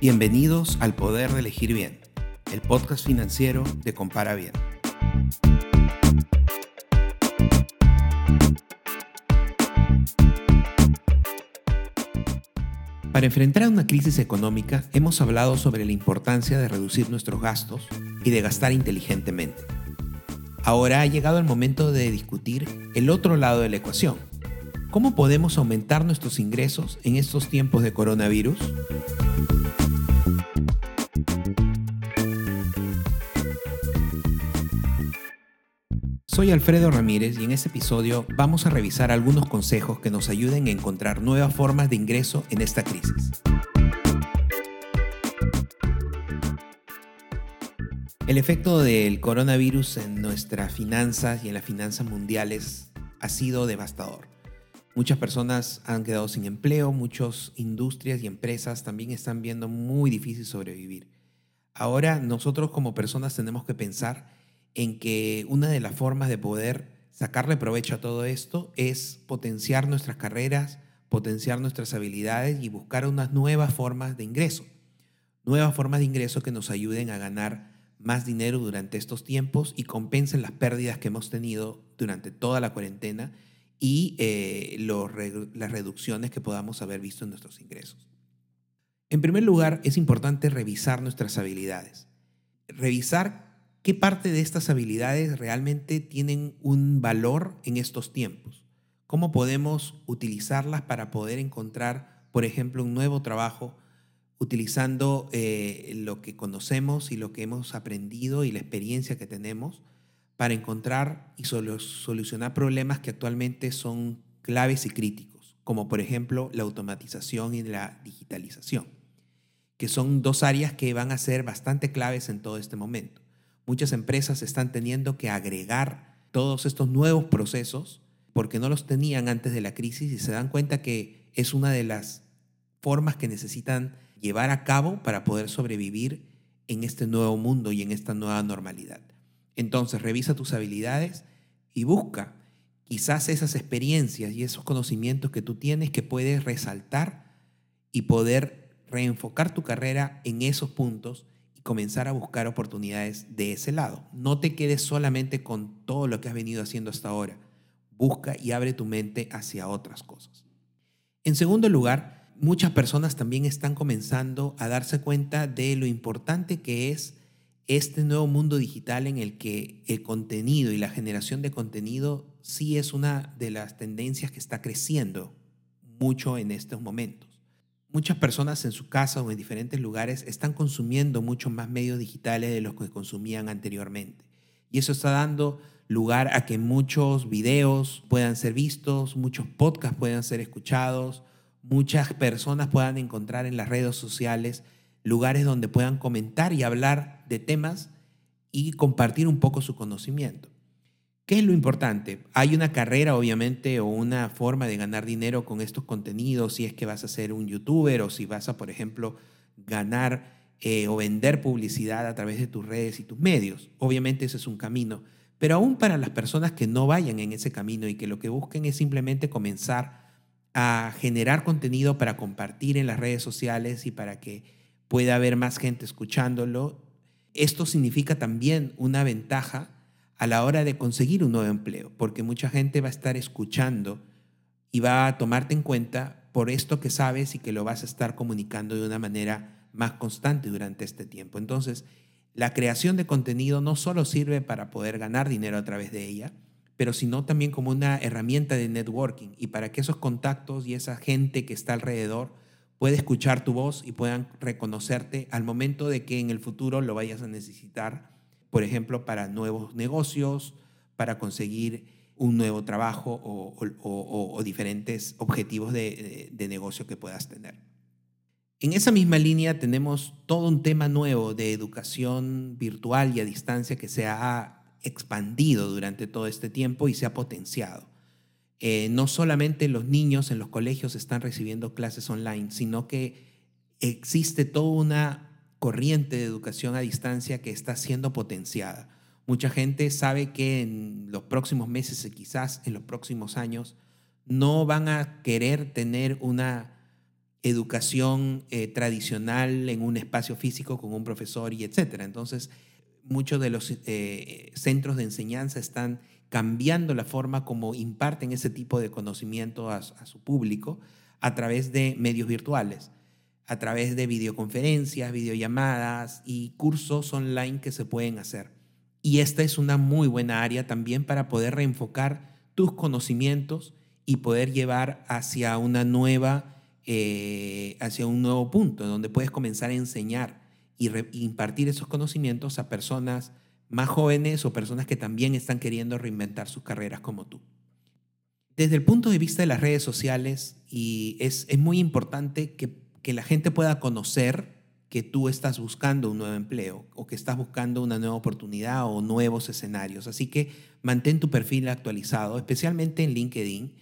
Bienvenidos al Poder de Elegir Bien, el podcast financiero de Compara Bien. Para enfrentar una crisis económica hemos hablado sobre la importancia de reducir nuestros gastos y de gastar inteligentemente. Ahora ha llegado el momento de discutir el otro lado de la ecuación. ¿Cómo podemos aumentar nuestros ingresos en estos tiempos de coronavirus? Soy Alfredo Ramírez y en este episodio vamos a revisar algunos consejos que nos ayuden a encontrar nuevas formas de ingreso en esta crisis. El efecto del coronavirus en nuestras finanzas y en las finanzas mundiales ha sido devastador. Muchas personas han quedado sin empleo, muchas industrias y empresas también están viendo muy difícil sobrevivir. Ahora nosotros como personas tenemos que pensar en que una de las formas de poder sacarle provecho a todo esto es potenciar nuestras carreras, potenciar nuestras habilidades y buscar unas nuevas formas de ingreso. Nuevas formas de ingreso que nos ayuden a ganar más dinero durante estos tiempos y compensen las pérdidas que hemos tenido durante toda la cuarentena y eh, las reducciones que podamos haber visto en nuestros ingresos. En primer lugar, es importante revisar nuestras habilidades. Revisar ¿Qué parte de estas habilidades realmente tienen un valor en estos tiempos? ¿Cómo podemos utilizarlas para poder encontrar, por ejemplo, un nuevo trabajo utilizando eh, lo que conocemos y lo que hemos aprendido y la experiencia que tenemos para encontrar y solucionar problemas que actualmente son claves y críticos, como por ejemplo la automatización y la digitalización, que son dos áreas que van a ser bastante claves en todo este momento. Muchas empresas están teniendo que agregar todos estos nuevos procesos porque no los tenían antes de la crisis y se dan cuenta que es una de las formas que necesitan llevar a cabo para poder sobrevivir en este nuevo mundo y en esta nueva normalidad. Entonces, revisa tus habilidades y busca quizás esas experiencias y esos conocimientos que tú tienes que puedes resaltar y poder reenfocar tu carrera en esos puntos comenzar a buscar oportunidades de ese lado. No te quedes solamente con todo lo que has venido haciendo hasta ahora. Busca y abre tu mente hacia otras cosas. En segundo lugar, muchas personas también están comenzando a darse cuenta de lo importante que es este nuevo mundo digital en el que el contenido y la generación de contenido sí es una de las tendencias que está creciendo mucho en estos momentos muchas personas en su casa o en diferentes lugares están consumiendo muchos más medios digitales de los que consumían anteriormente. Y eso está dando lugar a que muchos videos puedan ser vistos, muchos podcasts puedan ser escuchados, muchas personas puedan encontrar en las redes sociales lugares donde puedan comentar y hablar de temas y compartir un poco su conocimiento. ¿Qué es lo importante? Hay una carrera, obviamente, o una forma de ganar dinero con estos contenidos, si es que vas a ser un youtuber o si vas a, por ejemplo, ganar eh, o vender publicidad a través de tus redes y tus medios. Obviamente ese es un camino. Pero aún para las personas que no vayan en ese camino y que lo que busquen es simplemente comenzar a generar contenido para compartir en las redes sociales y para que pueda haber más gente escuchándolo, esto significa también una ventaja a la hora de conseguir un nuevo empleo, porque mucha gente va a estar escuchando y va a tomarte en cuenta por esto que sabes y que lo vas a estar comunicando de una manera más constante durante este tiempo. Entonces, la creación de contenido no solo sirve para poder ganar dinero a través de ella, pero sino también como una herramienta de networking y para que esos contactos y esa gente que está alrededor pueda escuchar tu voz y puedan reconocerte al momento de que en el futuro lo vayas a necesitar por ejemplo, para nuevos negocios, para conseguir un nuevo trabajo o, diferentes objetivos de, de negocio que puedas tener. En esa misma línea tenemos todo un tema nuevo de educación virtual y a distancia que se ha expandido durante todo este tiempo y se ha potenciado. Eh, no solamente los niños en los colegios están recibiendo clases online, sino que existe toda una corriente de educación a distancia que está siendo potenciada. Mucha gente sabe que en los próximos meses y quizás en los próximos años no van a querer tener una educación eh, tradicional en un espacio físico con un profesor y etcétera. Entonces, muchos de los eh, centros de enseñanza están cambiando la forma como imparten ese tipo de conocimiento a, su público a través de medios virtuales, a través de videoconferencias, videollamadas y cursos online que se pueden hacer. Y esta es una muy buena área también para poder reenfocar tus conocimientos y poder llevar hacia una nueva, eh, hacia un nuevo punto, donde puedes comenzar a enseñar y impartir esos conocimientos a personas más jóvenes o personas que también están queriendo reinventar sus carreras como tú. Desde el punto de vista de las redes sociales, y es, es muy importante que, que la gente pueda conocer que tú estás buscando un nuevo empleo o que estás buscando una nueva oportunidad o nuevos escenarios. Así que mantén tu perfil actualizado, especialmente en LinkedIn.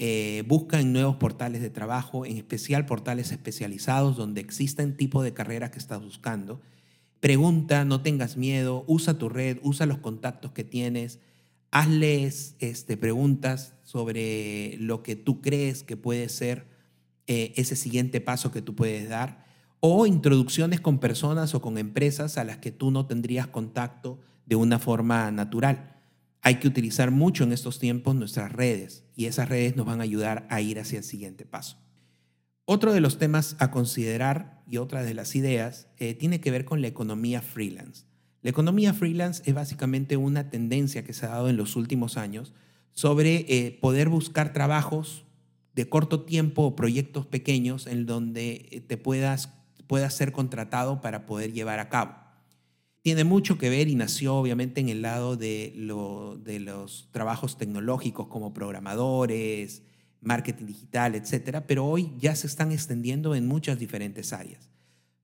Eh, busca en nuevos portales de trabajo, en especial portales especializados donde existen tipo de carreras que estás buscando. Pregunta, no tengas miedo, usa tu red, usa los contactos que tienes, hazles este, preguntas sobre lo que tú crees que puede ser eh, ese siguiente paso que tú puedes dar o introducciones con personas o con empresas a las que tú no tendrías contacto de una forma natural. Hay que utilizar mucho en estos tiempos nuestras redes y esas redes nos van a ayudar a ir hacia el siguiente paso. Otro de los temas a considerar y otra de las ideas eh, tiene que ver con la economía freelance. La economía freelance es básicamente una tendencia que se ha dado en los últimos años sobre eh, poder buscar trabajos de corto tiempo o proyectos pequeños en donde eh, te puedas pueda ser contratado para poder llevar a cabo. Tiene mucho que ver y nació obviamente en el lado de los trabajos tecnológicos como programadores, marketing digital, etcétera, pero hoy ya se están extendiendo en muchas diferentes áreas.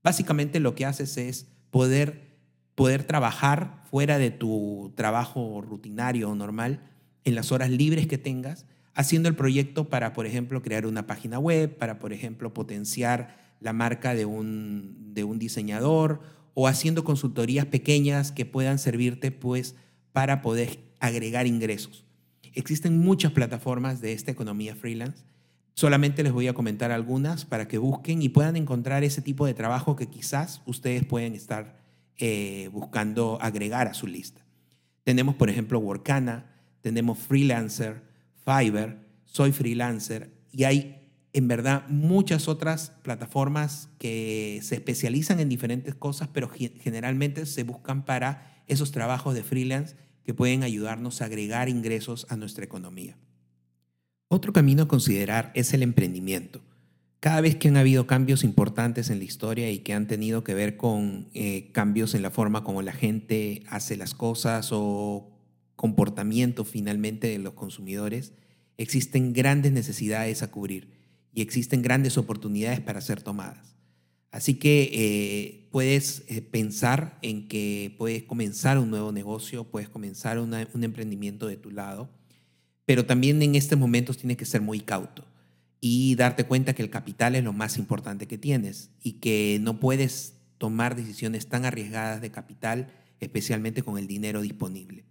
Básicamente lo que haces es poder, poder trabajar fuera de tu trabajo rutinario o normal en las horas libres que tengas, haciendo el proyecto para, por ejemplo, crear una página web, para, por ejemplo, potenciar la marca de un, de un diseñador o haciendo consultorías pequeñas que puedan servirte pues para poder agregar ingresos. Existen muchas plataformas de esta economía freelance. Solamente les voy a comentar algunas para que busquen y puedan encontrar ese tipo de trabajo que quizás ustedes pueden estar eh, buscando agregar a su lista. Tenemos, por ejemplo, Workana, tenemos Freelancer, Fiverr, Soy Freelancer y hay en verdad muchas otras plataformas que se especializan en diferentes cosas, pero generalmente se buscan para esos trabajos de freelance que pueden ayudarnos a agregar ingresos a nuestra economía. Otro camino a considerar es el emprendimiento. Cada vez que han habido cambios importantes en la historia y que han tenido que ver con eh, cambios en la forma como la gente hace las cosas o comportamiento finalmente de los consumidores, existen grandes necesidades a cubrir y existen grandes oportunidades para ser tomadas. Así que eh, puedes eh, pensar en que puedes comenzar un nuevo negocio, puedes comenzar un emprendimiento de tu lado, pero también en estos momentos tienes que ser muy cauto y darte cuenta que el capital es lo más importante que tienes y que no puedes tomar decisiones tan arriesgadas de capital, especialmente con el dinero disponible.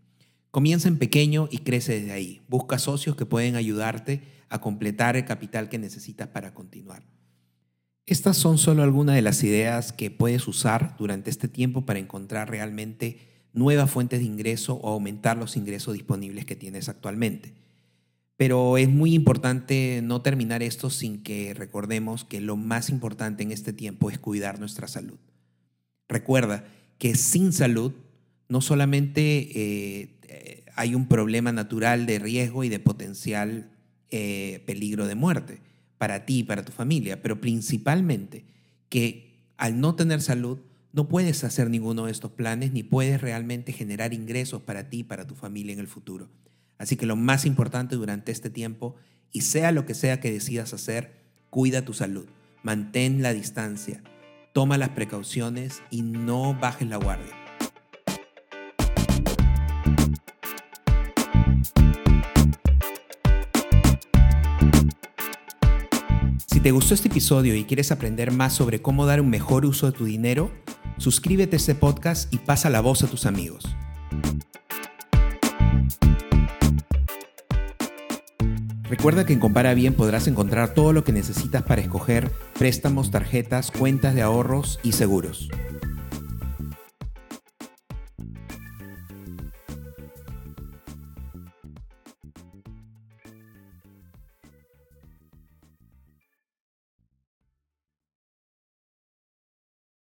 Comienza en pequeño y crece desde ahí. Busca socios que pueden ayudarte a completar el capital que necesitas para continuar. Estas son solo algunas de las ideas que puedes usar durante este tiempo para encontrar realmente nuevas fuentes de ingreso o aumentar los ingresos disponibles que tienes actualmente. Pero es muy importante no terminar esto sin que recordemos que lo más importante en este tiempo es cuidar nuestra salud. Recuerda que sin salud no solamente eh, hay un problema natural de riesgo y de potencial eh, peligro de muerte para ti y para tu familia, pero principalmente que al no tener salud no puedes hacer ninguno de estos planes ni puedes realmente generar ingresos para ti y para tu familia en el futuro. Así que lo más importante durante este tiempo, y sea lo que sea que decidas hacer, cuida tu salud, mantén la distancia, toma las precauciones y no bajes la guardia. Te gustó este episodio y quieres aprender más sobre cómo dar un mejor uso de tu dinero, suscríbete a este podcast y pasa la voz a tus amigos. Recuerda que en Compara Bien podrás encontrar todo lo que necesitas para escoger préstamos, tarjetas, cuentas de ahorros y seguros.